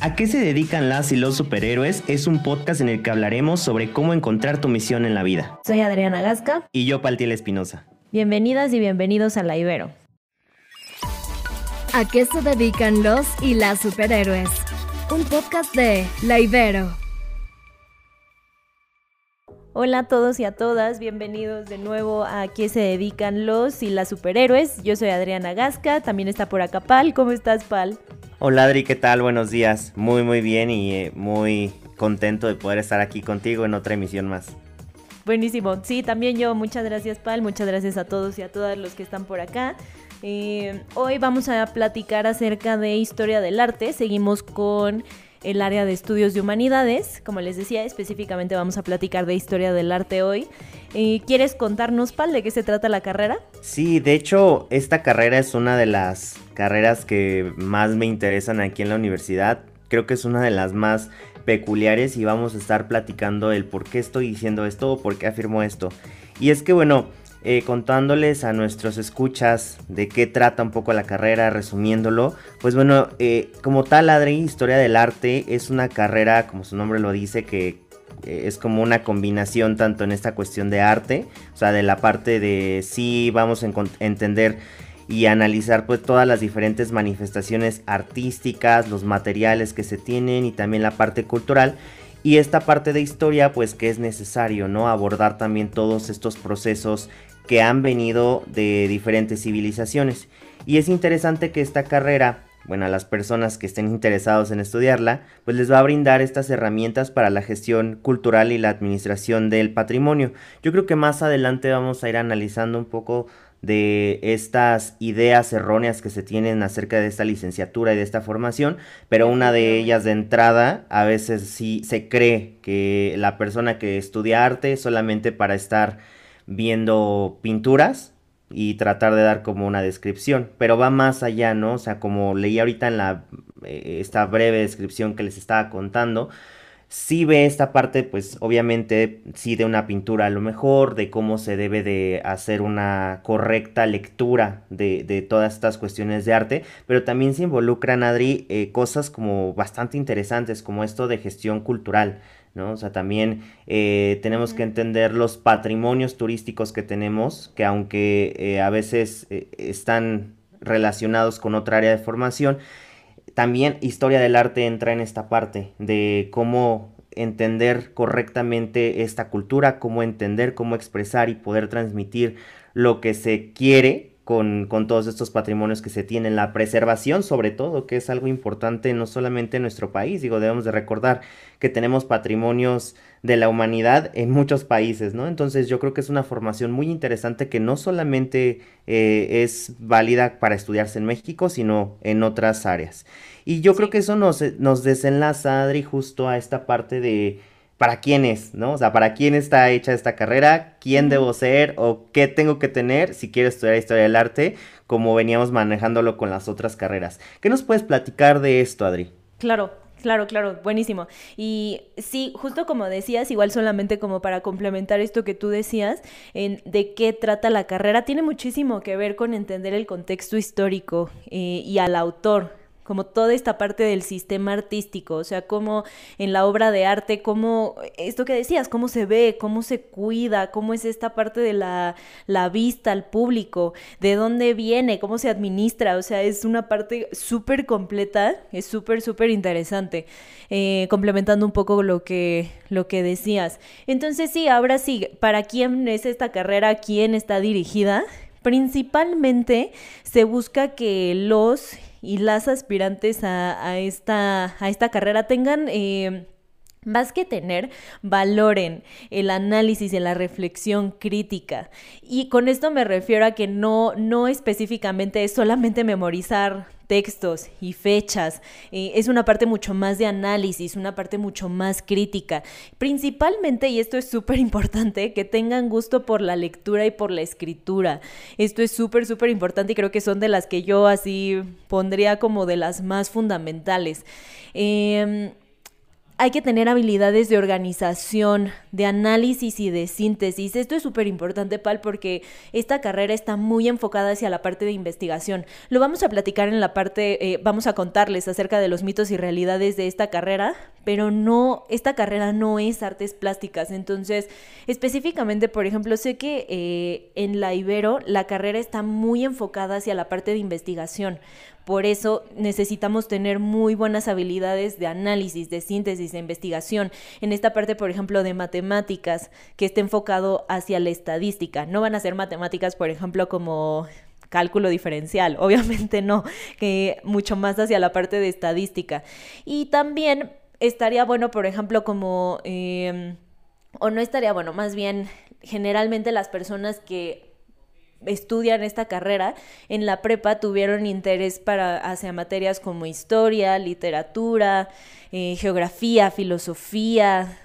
¿A qué se dedican las y los superhéroes? Es un podcast en el que hablaremos sobre cómo encontrar tu misión en la vida. Soy Adriana Gasca. Y yo, Paltiel Espinosa. Bienvenidas y bienvenidos a La Ibero. ¿A qué se dedican los y las superhéroes? Un podcast de La Ibero. Hola a todos y a todas, bienvenidos de nuevo a qué se dedican los y las superhéroes. Yo soy Adriana Gasca, también está por acá Pal. ¿Cómo estás, Pal? Hola Adri, ¿qué tal? Buenos días. Muy, muy bien y eh, muy contento de poder estar aquí contigo en otra emisión más. Buenísimo. Sí, también yo. Muchas gracias, Pal. Muchas gracias a todos y a todas los que están por acá. Eh, hoy vamos a platicar acerca de historia del arte. Seguimos con el área de estudios de humanidades. Como les decía, específicamente vamos a platicar de historia del arte hoy. ¿Quieres contarnos, Pal, de qué se trata la carrera? Sí, de hecho, esta carrera es una de las carreras que más me interesan aquí en la universidad. Creo que es una de las más peculiares y vamos a estar platicando el por qué estoy diciendo esto o por qué afirmo esto. Y es que bueno, eh, contándoles a nuestros escuchas de qué trata un poco la carrera, resumiéndolo, pues bueno, eh, como tal, Adri, Historia del Arte es una carrera, como su nombre lo dice, que eh, es como una combinación tanto en esta cuestión de arte, o sea, de la parte de sí vamos a entender y analizar pues todas las diferentes manifestaciones artísticas, los materiales que se tienen y también la parte cultural. Y esta parte de historia pues que es necesario, ¿no? Abordar también todos estos procesos que han venido de diferentes civilizaciones. Y es interesante que esta carrera, bueno, a las personas que estén interesados en estudiarla, pues les va a brindar estas herramientas para la gestión cultural y la administración del patrimonio. Yo creo que más adelante vamos a ir analizando un poco de estas ideas erróneas que se tienen acerca de esta licenciatura y de esta formación, pero una de ellas de entrada a veces sí se cree que la persona que estudia arte solamente para estar viendo pinturas y tratar de dar como una descripción, pero va más allá, ¿no? O sea, como leí ahorita en la eh, esta breve descripción que les estaba contando, sí ve esta parte, pues obviamente sí de una pintura a lo mejor, de cómo se debe de hacer una correcta lectura de, todas estas cuestiones de arte, pero también se involucran, Adri, eh, cosas como bastante interesantes, como esto de gestión cultural. ¿No? O sea, también eh, tenemos que entender los patrimonios turísticos que tenemos, que aunque eh, a veces están relacionados con otra área de formación, también historia del arte entra en esta parte de cómo entender correctamente esta cultura, cómo entender, cómo expresar y poder transmitir lo que se quiere con, con, todos estos patrimonios que se tienen, la preservación sobre todo, que es algo importante no solamente en nuestro país, digo, debemos de recordar que tenemos patrimonios de la humanidad en muchos países, ¿no? Entonces yo creo que es una formación muy interesante que no solamente eh, es válida para estudiarse en México, sino en otras áreas. Y yo creo que eso nos, nos desenlaza, Adri, justo a esta parte de para quién es, ¿no? O sea, para quién está hecha esta carrera, quién debo ser o qué tengo que tener si quiero estudiar historia del arte, como veníamos manejándolo con las otras carreras. ¿Qué nos puedes platicar de esto, Adri? Claro, Claro, claro, buenísimo. Y sí, justo como decías, igual solamente como para complementar esto que tú decías, en de qué trata la carrera, tiene muchísimo que ver con entender el contexto histórico eh, y al autor como toda esta parte del sistema artístico, o sea, cómo en la obra de arte, cómo, esto que decías, cómo se ve, cómo se cuida, cómo es esta parte de la, la vista al público, de dónde viene, cómo se administra, o sea, es una parte súper completa, es súper, súper interesante, eh, complementando un poco lo que, lo que decías. Entonces sí, ahora sí, ¿para quién es esta carrera? ¿Quién está dirigida? Principalmente se busca que los y las aspirantes a, esta, a esta carrera tengan... Eh, más que tener, valoren el análisis y la reflexión crítica. Y con esto me refiero a que no, no específicamente es solamente memorizar textos y fechas. Eh, es una parte mucho más de análisis, una parte mucho más crítica. Principalmente, y esto es súper importante, que tengan gusto por la lectura y por la escritura. Esto es súper, súper importante y creo que son de las que yo así pondría como de las más fundamentales. Eh, hay que tener habilidades de organización, de análisis y de síntesis. Esto es súper importante, Pal, porque esta carrera está muy enfocada hacia la parte de investigación. Lo vamos a platicar en la parte, eh, vamos a contarles acerca de los mitos y realidades de esta carrera, pero no, esta carrera no es artes plásticas. Entonces, específicamente, por ejemplo, sé que eh, en la Ibero la carrera está muy enfocada hacia la parte de investigación. Por eso necesitamos tener muy buenas habilidades de análisis, de síntesis, de investigación. En esta parte, por ejemplo, de matemáticas, que esté enfocado hacia la estadística. No van a ser matemáticas, por ejemplo, como cálculo diferencial, obviamente no, que mucho más hacia la parte de estadística. Y también estaría bueno, por ejemplo, como, em, o no estaría bueno, más bien generalmente las personas que estudian esta carrera, en la prepa tuvieron interés para hacia materias como historia, literatura, eh, geografía, filosofía,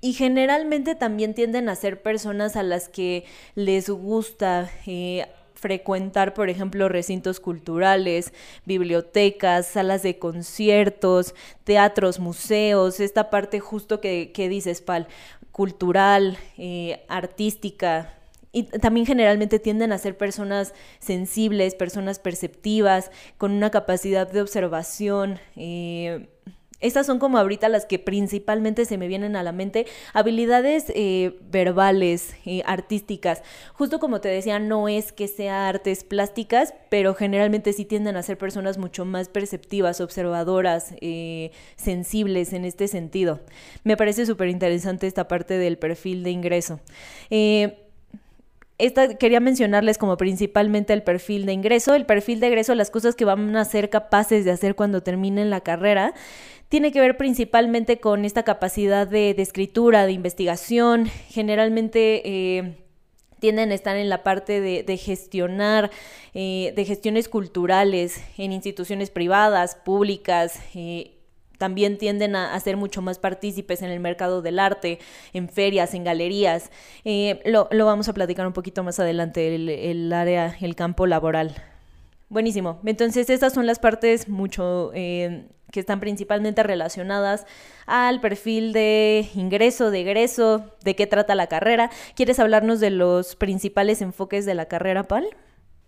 y generalmente también tienden a ser personas a las que les gusta eh, frecuentar, por ejemplo, recintos culturales, bibliotecas, salas de conciertos, teatros, museos, esta parte justo que, que dices, Pal, cultural, eh, artística, y también generalmente tienden a ser personas sensibles, personas perceptivas, con una capacidad de observación. Eh, estas son como ahorita las que principalmente se me vienen a la mente. Habilidades eh, verbales, eh, artísticas. Justo como te decía, no es que sea artes plásticas, pero generalmente sí tienden a ser personas mucho más perceptivas, observadoras, sensibles en este sentido. Me parece súper interesante esta parte del perfil de ingreso. Esta, quería mencionarles como principalmente el perfil de ingreso. El perfil de ingreso, las cosas que van a ser capaces de hacer cuando terminen la carrera, tiene que ver principalmente con esta capacidad de, escritura, de investigación. Generalmente eh, tienden a estar en la parte de, gestionar, eh, de gestiones culturales en instituciones privadas, públicas. Eh, también tienden a, ser mucho más partícipes en el mercado del arte, en ferias, en galerías. Eh, lo, vamos a platicar un poquito más adelante, el, área, el campo laboral. Buenísimo. Entonces, estas son las partes mucho eh, que están principalmente relacionadas al perfil de ingreso, de egreso, de qué trata la carrera. ¿Quieres hablarnos de los principales enfoques de la carrera, Pal?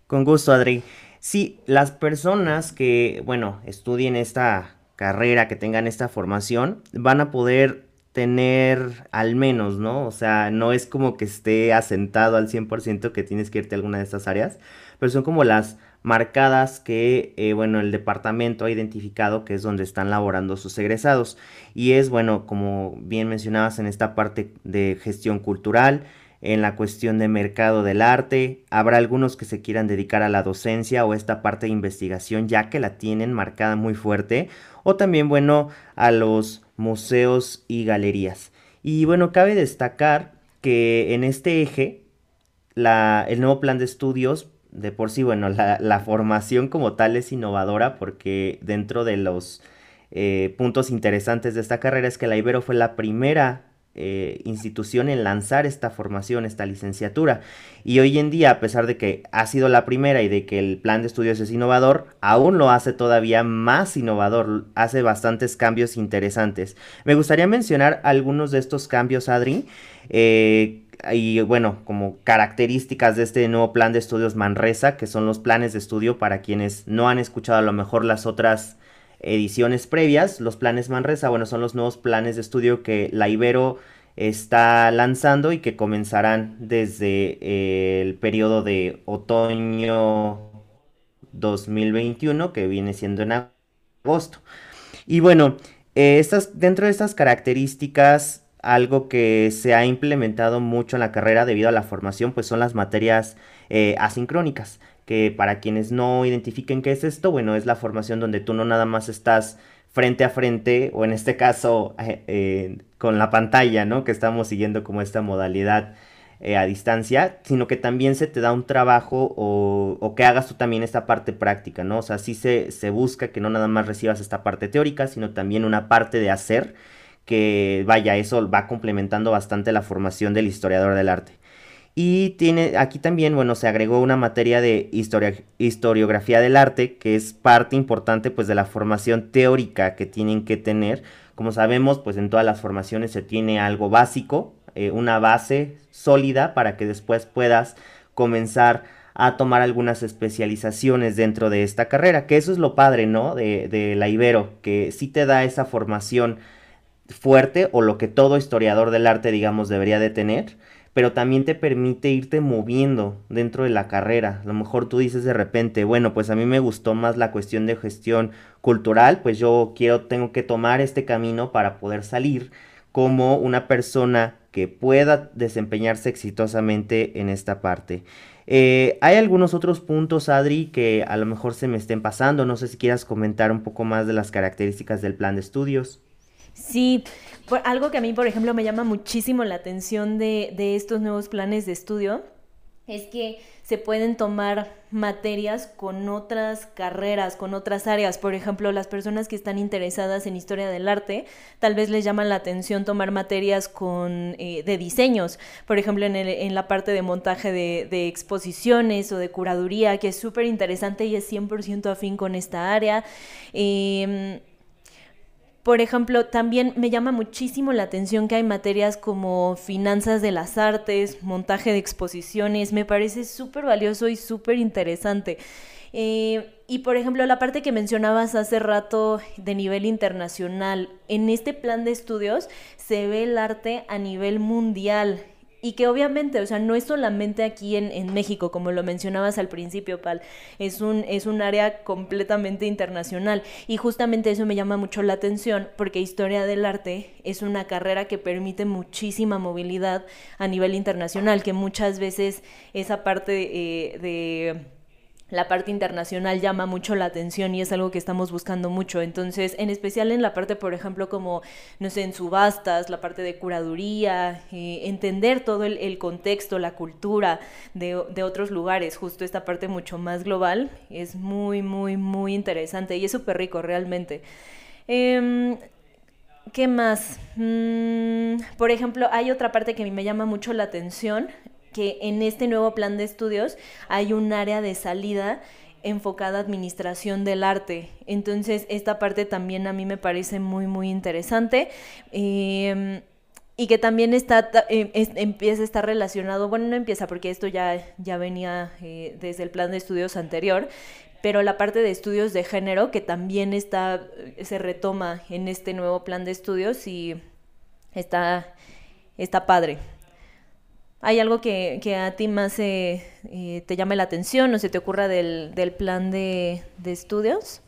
Con gusto, Adri. Sí, las personas que, bueno, estudien esta carrera, que tengan esta formación, van a poder tener al menos, ¿no? O sea, no es como que esté asentado al 100% que tienes que irte a alguna de estas áreas, pero son como las marcadas que, eh, bueno, el departamento ha identificado que es donde están laborando sus egresados. Y es, bueno, como bien mencionabas en esta parte de gestión cultural, en la cuestión de mercado del arte, habrá algunos que se quieran dedicar a la docencia o esta parte de investigación ya que la tienen marcada muy fuerte, o también bueno a los museos y galerías. Y bueno, cabe destacar que en este eje la, el nuevo plan de estudios, de por sí, bueno, la, la formación como tal es innovadora porque dentro de los eh, puntos interesantes de esta carrera es que la Ibero fue la primera eh, institución en lanzar esta formación, esta licenciatura. Y hoy en día, a pesar de que ha sido la primera y de que el plan de estudios es innovador, aún lo hace todavía más innovador, hace bastantes cambios interesantes. Me gustaría mencionar algunos de estos cambios, Adri. Eh, y bueno, como características de este nuevo plan de estudios Manresa, que son los planes de estudio para quienes no han escuchado a lo mejor las otras ediciones previas. Los planes Manresa, bueno, son los nuevos planes de estudio que la Ibero está lanzando y que comenzarán desde eh, el periodo de otoño 2021, que viene siendo en agosto. Y bueno, eh, estas, dentro de estas características, algo que se ha implementado mucho en la carrera debido a la formación, pues son las materias eh, asincrónicas que para quienes no identifiquen qué es esto, bueno, es la formación donde tú no nada más estás frente a frente, o en este caso eh, eh, con la pantalla, ¿no? Que estamos siguiendo como esta modalidad eh, a distancia, sino que también se te da un trabajo o, que hagas tú también esta parte práctica, ¿no? O sea, sí se, se busca que no nada más recibas esta parte teórica, sino también una parte de hacer, que vaya, eso va complementando bastante la formación del historiador del arte. Y tiene, aquí también, bueno, se agregó una materia de historiografía del arte, que es parte importante pues de la formación teórica que tienen que tener. Como sabemos, pues en todas las formaciones se tiene algo básico, eh, una base sólida para que después puedas comenzar a tomar algunas especializaciones dentro de esta carrera, que eso es lo padre, ¿no? De, de la Ibero, que sí te da esa formación fuerte o lo que todo historiador del arte, digamos, debería de tener, pero también te permite irte moviendo dentro de la carrera. A lo mejor tú dices de repente, bueno, pues a mí me gustó más la cuestión de gestión cultural, pues yo quiero, tengo que tomar este camino para poder salir como una persona que pueda desempeñarse exitosamente en esta parte. Eh, hay algunos otros puntos, Adri, que a lo mejor se me estén pasando. No sé si quieras comentar un poco más de las características del plan de estudios. Sí, algo que a mí, por ejemplo, me llama muchísimo la atención de, de estos nuevos planes de estudio es que se pueden tomar materias con otras carreras, con otras áreas. Por ejemplo, las personas que están interesadas en historia del arte, tal vez les llaman la atención tomar materias con, eh, de diseños. Por ejemplo, en, el, en, la parte de montaje de, de exposiciones o de curaduría, que es súper interesante y es 100% afín con esta área. Eh, por ejemplo, también me llama muchísimo la atención que hay materias como finanzas de las artes, montaje de exposiciones, me parece súper valioso y súper interesante. Eh, y por ejemplo, la parte que mencionabas hace rato de nivel internacional, en este plan de estudios se ve el arte a nivel mundial y que obviamente, o sea, no es solamente aquí en, en, México, como lo mencionabas al principio, Pal, es un, es un área completamente internacional. Y justamente eso me llama mucho la atención, porque historia del arte es una carrera que permite muchísima movilidad a nivel internacional, que muchas veces esa parte eh, de la parte internacional llama mucho la atención y es algo que estamos buscando mucho. Entonces, en especial en la parte, por ejemplo, como, no sé, en subastas, la parte de curaduría, eh, entender todo el, contexto, la cultura de, otros lugares, justo esta parte mucho más global, es muy, muy, muy interesante y es súper rico realmente. Em, ¿Qué más? Mm, por ejemplo, hay otra parte que me llama mucho la atención, que en este nuevo plan de estudios hay un área de salida enfocada a administración del arte. Entonces, esta parte también a mí me parece muy, muy interesante. Em, y que también está, em, empieza a estar relacionado, bueno, no empieza porque esto ya, ya venía eh, desde el plan de estudios anterior, pero la parte de estudios de género que también está, se retoma en este nuevo plan de estudios y está, está padre. ¿Hay algo que, a ti más eh, te llame la atención o se te ocurra del, plan de, estudios?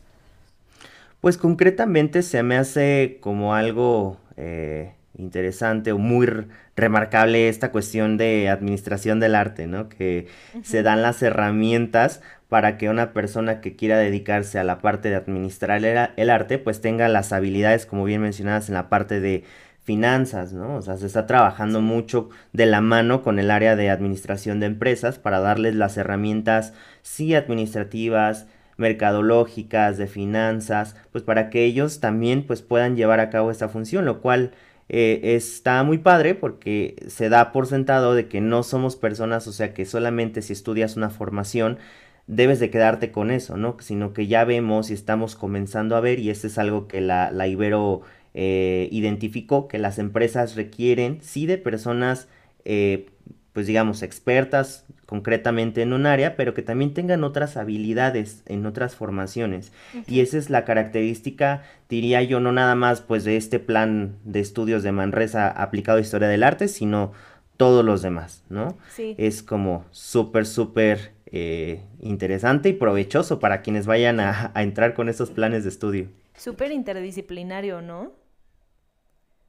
Pues concretamente se me hace como algo eh, interesante o muy remarcable esta cuestión de administración del arte, ¿no? Que se dan las herramientas para que una persona que quiera dedicarse a la parte de administrar el arte, pues tenga las habilidades, como bien mencionadas, en la parte de finanzas, ¿no? O sea, se está trabajando mucho de la mano con el área de administración de empresas para darles las herramientas, sí, administrativas, mercadológicas, de finanzas, pues para que ellos también pues puedan llevar a cabo esta función, lo cual eh, está muy padre porque se da por sentado de que no somos personas, o sea que solamente si estudias una formación debes de quedarte con eso, ¿no? Sino que ya vemos y estamos comenzando a ver y este es algo que la, la Ibero eh, identificó que las empresas requieren sí de personas, eh, pues digamos, expertas concretamente en un área, pero que también tengan otras habilidades en otras formaciones. Y esa es la característica, diría yo, no nada más pues de este plan de estudios de Manresa aplicado a historia del arte, sino todos los demás, ¿no? Sí. Es como súper, súper eh, interesante y provechoso para quienes vayan a, a entrar con esos planes de estudio. Súper interdisciplinario, ¿no?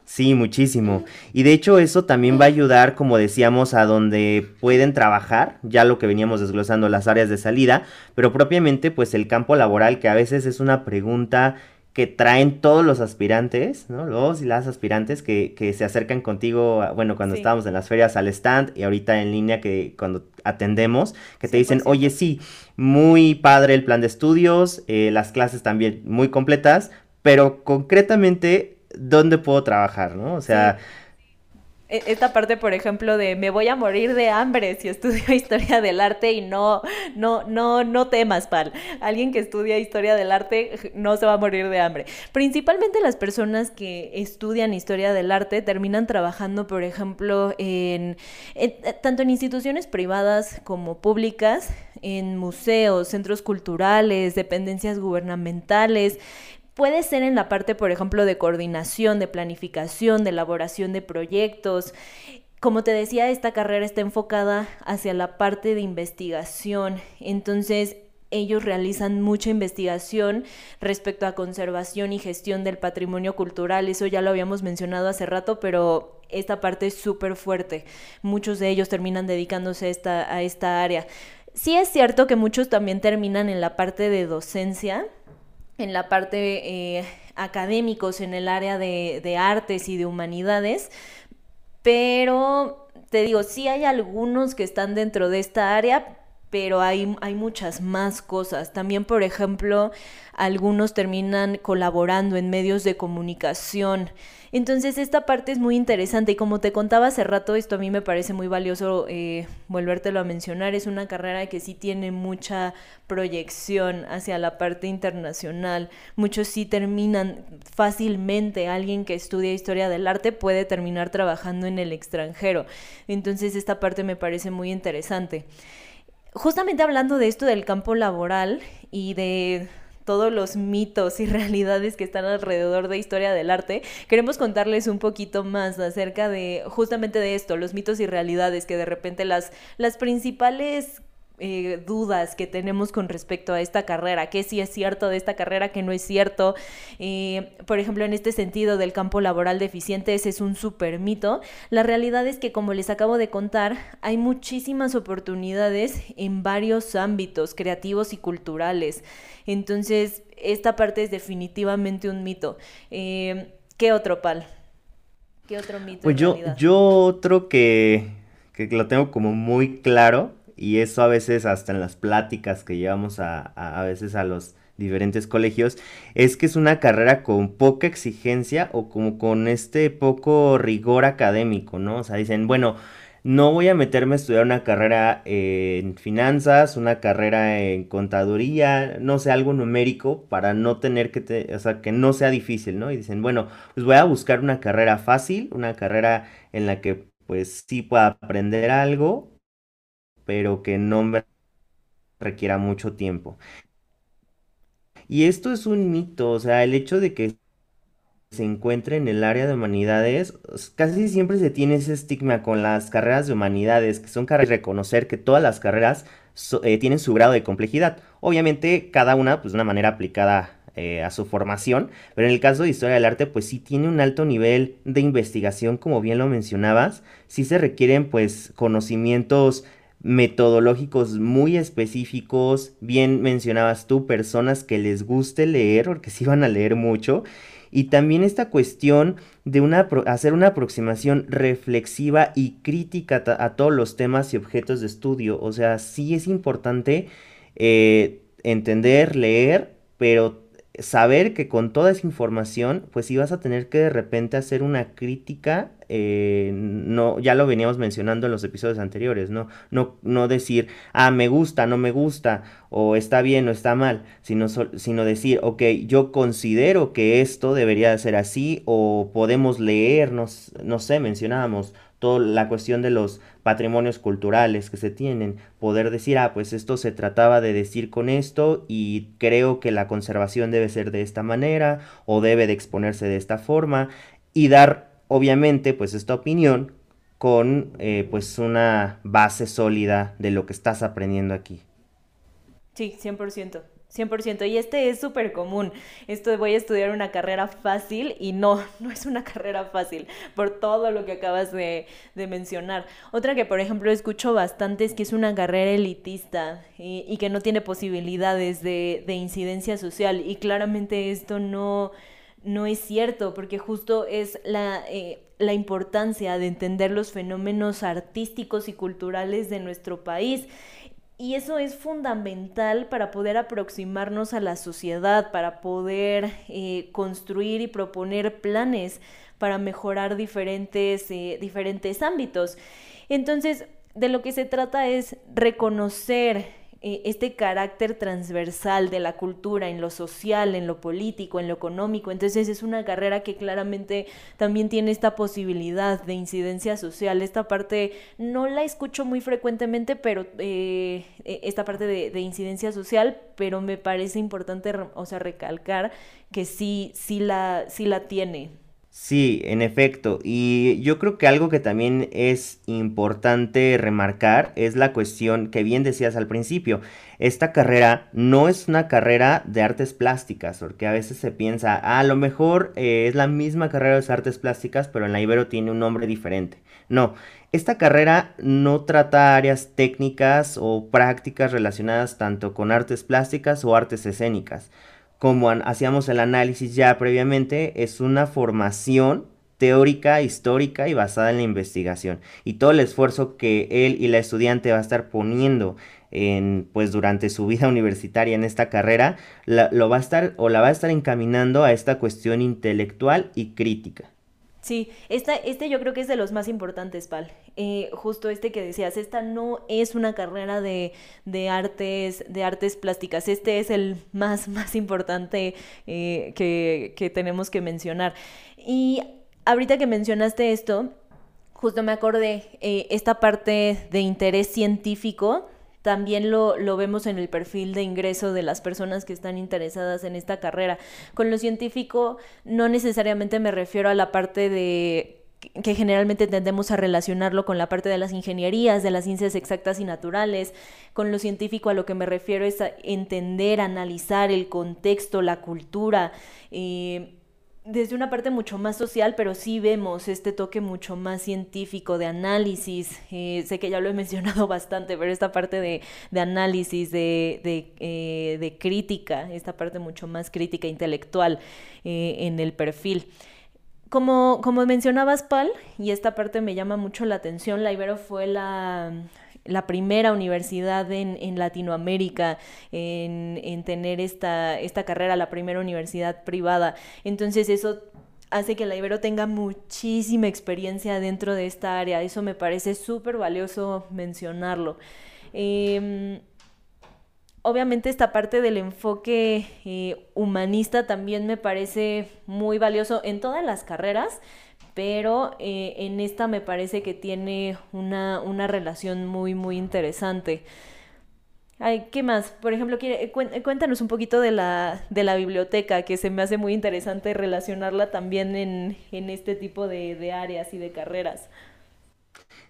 Sí, muchísimo. Y de hecho eso también va a ayudar, como decíamos, a donde pueden trabajar, ya lo que veníamos desglosando las áreas de salida, pero propiamente pues el campo laboral, que a veces es una pregunta que traen todos los aspirantes, ¿no? Los y las aspirantes que, que se acercan contigo, bueno, cuando estábamos en las ferias al stand y ahorita en línea que cuando atendemos, que te dicen, oye, sí, muy padre el plan de estudios, eh, las clases también muy completas, pero concretamente, ¿dónde puedo trabajar, no? O sea... E, esta parte, por ejemplo, de me voy a morir de hambre si estudio historia del arte y no, no, no, no temas, pal. Alguien que estudia historia del arte no se va a morir de hambre. Principalmente las personas que estudian historia del arte terminan trabajando, por ejemplo, en, tanto en instituciones privadas como públicas, en museos, centros culturales, dependencias gubernamentales, Puede ser en la parte, por ejemplo, de coordinación, de planificación, de elaboración de proyectos. Como te decía, esta carrera está enfocada hacia la parte de investigación. Entonces, ellos realizan mucha investigación respecto a conservación y gestión del patrimonio cultural. Eso ya lo habíamos mencionado hace rato, pero esta parte es súper fuerte. Muchos de ellos terminan dedicándose a esta, a esta área. Sí es cierto que muchos también terminan en la parte de docencia, en la parte eh, académicos, en el área de, de artes y de humanidades, pero te digo, sí hay algunos que están dentro de esta área, pero hay, hay, muchas más cosas. También, por ejemplo, algunos terminan colaborando en medios de comunicación. Entonces esta parte es muy interesante y como te contaba hace rato, esto a mí me parece muy valioso eh, volvértelo a mencionar, es una carrera que sí tiene mucha proyección hacia la parte internacional, muchos sí terminan fácilmente, alguien que estudia historia del arte puede terminar trabajando en el extranjero, entonces esta parte me parece muy interesante. Justamente hablando de esto del campo laboral y de todos los mitos y realidades que están alrededor de historia del arte, queremos contarles un poquito más acerca de justamente de esto, los mitos y realidades que de repente las, las principales eh, dudas que tenemos con respecto a esta carrera, qué sí es cierto de esta carrera, qué no es cierto. Eh, por ejemplo, en este sentido del campo laboral deficiente, ese es un super mito. La realidad es que, como les acabo de contar, hay muchísimas oportunidades en varios ámbitos creativos y culturales. Entonces, esta parte es definitivamente un mito. Eh, ¿Qué otro pal? ¿Qué otro mito? Pues yo, yo otro que, que lo tengo como muy claro y eso a veces hasta en las pláticas que llevamos a, a, veces a los diferentes colegios, es que es una carrera con poca exigencia o como con este poco rigor académico, ¿no? O sea, dicen, bueno, no voy a meterme a estudiar una carrera en finanzas, una carrera en contaduría, no sé, algo numérico para no tener que, te, o sea, que no sea difícil, ¿no? Y dicen, bueno, pues voy a buscar una carrera fácil, una carrera en la que pues sí pueda aprender algo pero que no requiera mucho tiempo. Y esto es un mito, o sea, el hecho de que se encuentre en el área de humanidades, casi siempre se tiene ese estigma con las carreras de humanidades, que son carreras, reconocer que todas las carreras eh, tienen su grado de complejidad. Obviamente, cada una, pues de una manera aplicada eh, a su formación, pero en el caso de historia del arte, pues sí tiene un alto nivel de investigación, como bien lo mencionabas, sí se requieren pues conocimientos metodológicos muy específicos, bien mencionabas tú, personas que les guste leer, porque sí van a leer mucho, y también esta cuestión de una, hacer una aproximación reflexiva y crítica a todos los temas y objetos de estudio, o sea, sí es importante eh, entender, leer, pero saber que con toda esa información, pues ibas a tener que de repente hacer una crítica, eh, no, ya lo veníamos mencionando en los episodios anteriores, ¿no? No, no decir, ah, me gusta, no me gusta, o está bien o está mal, sino, sino decir, ok, yo considero que esto debería ser así, o podemos leer, no, no sé, mencionábamos la cuestión de los patrimonios culturales que se tienen, poder decir, ah, pues esto se trataba de decir con esto y creo que la conservación debe ser de esta manera o debe de exponerse de esta forma y dar, obviamente, pues esta opinión con eh, pues una base sólida de lo que estás aprendiendo aquí. Sí, 100%. 100%. Y este es súper común. Esto de voy a estudiar una carrera fácil y no, no es una carrera fácil por todo lo que acabas de, mencionar. Otra que, por ejemplo, escucho bastante es que es una carrera elitista y, que no tiene posibilidades de, incidencia social. Y claramente esto no, no es cierto porque justo es la... Eh, la importancia de entender los fenómenos artísticos y culturales de nuestro país y eso es fundamental para poder aproximarnos a la sociedad, para poder eh, construir y proponer planes para mejorar diferentes, eh, diferentes ámbitos. Entonces, de lo que se trata es reconocer eh, este carácter transversal de la cultura en lo social, en lo político, en lo económico. Entonces es una carrera que claramente también tiene esta posibilidad de incidencia social. Esta parte no la escucho muy frecuentemente, pero eh, e, esta parte de, incidencia social, pero me parece importante, o sea, recalcar que sí, sí la, sí la tiene. Sí, en efecto. Y yo creo que algo que también es importante remarcar es la cuestión que bien decías al principio. Esta carrera no es una carrera de artes plásticas, porque a veces se piensa, ah, a lo mejor eh, es la misma carrera de artes plásticas, pero en la Ibero tiene un nombre diferente. No, esta carrera no trata áreas técnicas o prácticas relacionadas tanto con artes plásticas o artes escénicas como hacíamos el análisis ya previamente, es una formación teórica, histórica y basada en la investigación. Y todo el esfuerzo que él y la estudiante va a estar poniendo en, pues durante su vida universitaria en esta carrera, lo va a estar o la va a estar encaminando a esta cuestión intelectual y crítica. Sí, esta, este yo creo que es de los más importantes, Pal. Eh, justo este que decías, esta no es una carrera de, de, artes, de artes plásticas. Este es el más, más importante eh, que, que tenemos que mencionar. Y ahorita que mencionaste esto, justo me acordé eh, esta parte de interés científico también lo, lo, vemos en el perfil de ingreso de las personas que están interesadas en esta carrera. Con lo científico no necesariamente me refiero a la parte de que generalmente tendemos a relacionarlo con la parte de las ingenierías, de las ciencias exactas y naturales. Con lo científico a lo que me refiero es a entender, analizar el contexto, la cultura. Eh, desde una parte mucho más social, pero sí vemos este toque mucho más científico de análisis. Eh, sé que ya lo he mencionado bastante, pero esta parte de, análisis, de, eh, de, crítica, esta parte mucho más crítica intelectual eh, en el perfil. Como, como mencionabas, Pal, y esta parte me llama mucho la atención, la Ibero fue la, la primera universidad en, Latinoamérica en, tener esta, esta carrera, la primera universidad privada. Entonces eso hace que la Ibero tenga muchísima experiencia dentro de esta área. Eso me parece súper valioso mencionarlo. Em, obviamente esta parte del enfoque eh, humanista también me parece muy valioso en todas las carreras, pero eh, en esta me parece que tiene una, una relación muy, muy interesante. Ay, ¿qué más? Por ejemplo, cuéntanos un poquito de la, de la biblioteca, que se me hace muy interesante relacionarla también en, en este tipo de, de áreas y de carreras.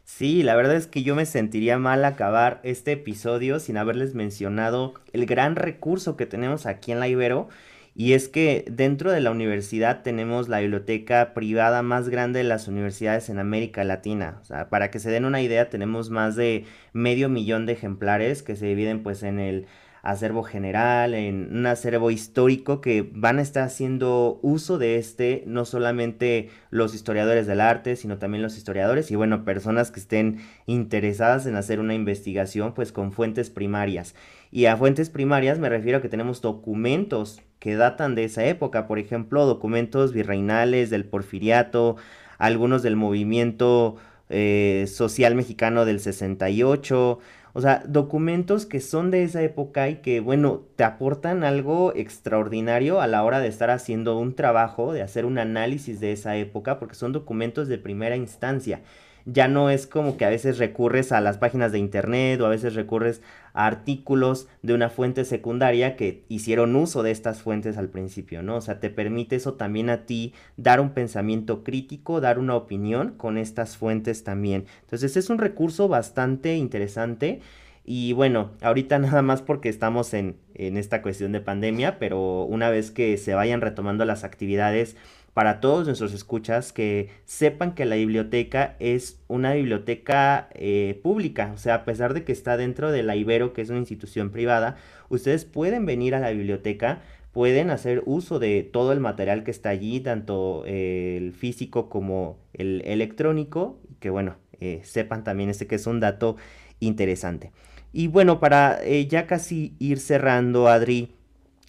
Sí, la verdad es que yo me sentiría mal acabar este episodio sin haberles mencionado el gran recurso que tenemos aquí en la Ibero y es que dentro de la universidad tenemos la biblioteca privada más grande de las universidades en América Latina. O sea, para que se den una idea, tenemos más de medio millón de ejemplares que se dividen pues en el acervo general, en un acervo histórico que van a estar haciendo uso de este, no solamente los historiadores del arte, sino también los historiadores y bueno, personas que estén interesadas en hacer una investigación pues con fuentes primarias. Y a fuentes primarias me refiero a que tenemos documentos que datan de esa época, por ejemplo, documentos virreinales del porfiriato, algunos del movimiento eh, social mexicano del 68, o sea, documentos que son de esa época y que, bueno, te aportan algo extraordinario a la hora de estar haciendo un trabajo, de hacer un análisis de esa época, porque son documentos de primera instancia ya no es como que a veces recurres a las páginas de internet o a veces recurres a artículos de una fuente secundaria que hicieron uso de estas fuentes al principio, ¿no? O sea, te permite eso también a ti dar un pensamiento crítico, dar una opinión con estas fuentes también. Entonces es un recurso bastante interesante Y bueno, ahorita nada más porque estamos en, en esta cuestión de pandemia, pero una vez que se vayan retomando las actividades, para todos nuestros escuchas que sepan que la biblioteca es una biblioteca eh, pública, o sea, a pesar de que está dentro de la Ibero, que es una institución privada, ustedes pueden venir a la biblioteca, pueden hacer uso de todo el material que está allí, tanto eh, el físico como el electrónico, que bueno, eh, sepan también este que es un dato interesante. Y bueno, para ya casi ir cerrando, Adri,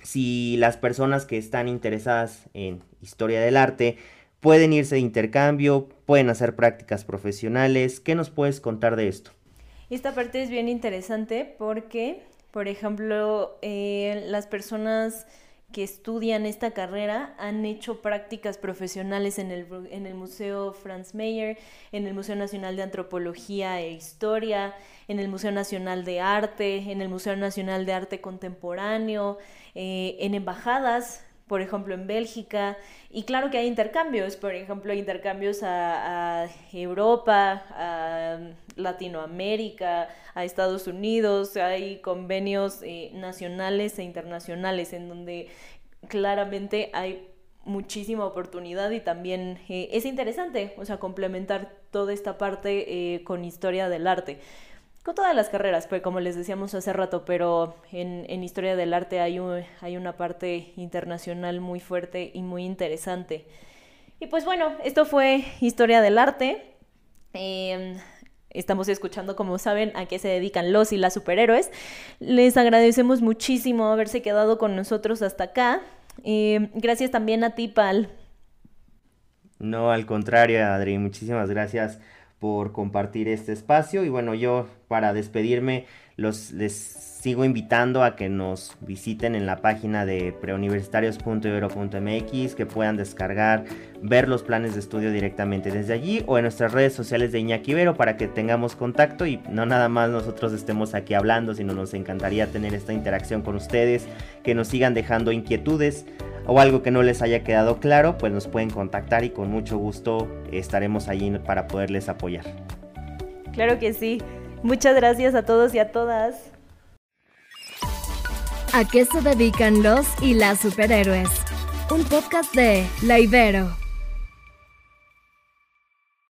si las personas que están interesadas en historia del arte pueden irse de intercambio, pueden hacer prácticas profesionales. ¿Qué nos puedes contar de esto? Esta parte es bien interesante porque, por ejemplo, eh, las personas que estudian esta carrera han hecho prácticas profesionales en el, en el Museo Franz Mayer, en el Museo Nacional de Antropología e Historia, en el Museo Nacional de Arte, en el Museo Nacional de Arte Contemporáneo, eh, en embajadas por ejemplo, en Bélgica. Y claro que hay intercambios, por ejemplo, intercambios a, Europa, a Latinoamérica, a Estados Unidos, hay convenios eh, nacionales e internacionales en donde claramente hay muchísima oportunidad y también eh, es interesante, o sea, complementar toda esta parte eh, con historia del arte con todas las carreras, pues como les decíamos hace rato, pero en, historia del arte hay, una parte internacional muy fuerte y muy interesante. Y pues bueno, esto fue historia del arte. Em, estamos escuchando, como saben, a qué se dedican los y las superhéroes. Les agradecemos muchísimo haberse quedado con nosotros hasta acá. Em, gracias también a ti, Pal. No, al contrario, Adri, muchísimas gracias por compartir este espacio. Y bueno, yo para despedirme los les sigo invitando a que nos visiten en la página de preuniversitarios.ibero.mx, que puedan descargar, ver los planes de estudio directamente desde allí o en nuestras redes sociales de Iñaki Ibero para que tengamos contacto y no nada más nosotros estemos aquí hablando, sino nos encantaría tener esta interacción con ustedes, que nos sigan dejando inquietudes o algo que no les haya quedado claro, pues nos pueden contactar y con mucho gusto estaremos allí para poderles apoyar. Claro que sí. Muchas gracias a todos y a todas. ¿A qué se dedican los y las superhéroes? Un podcast de La Ibero.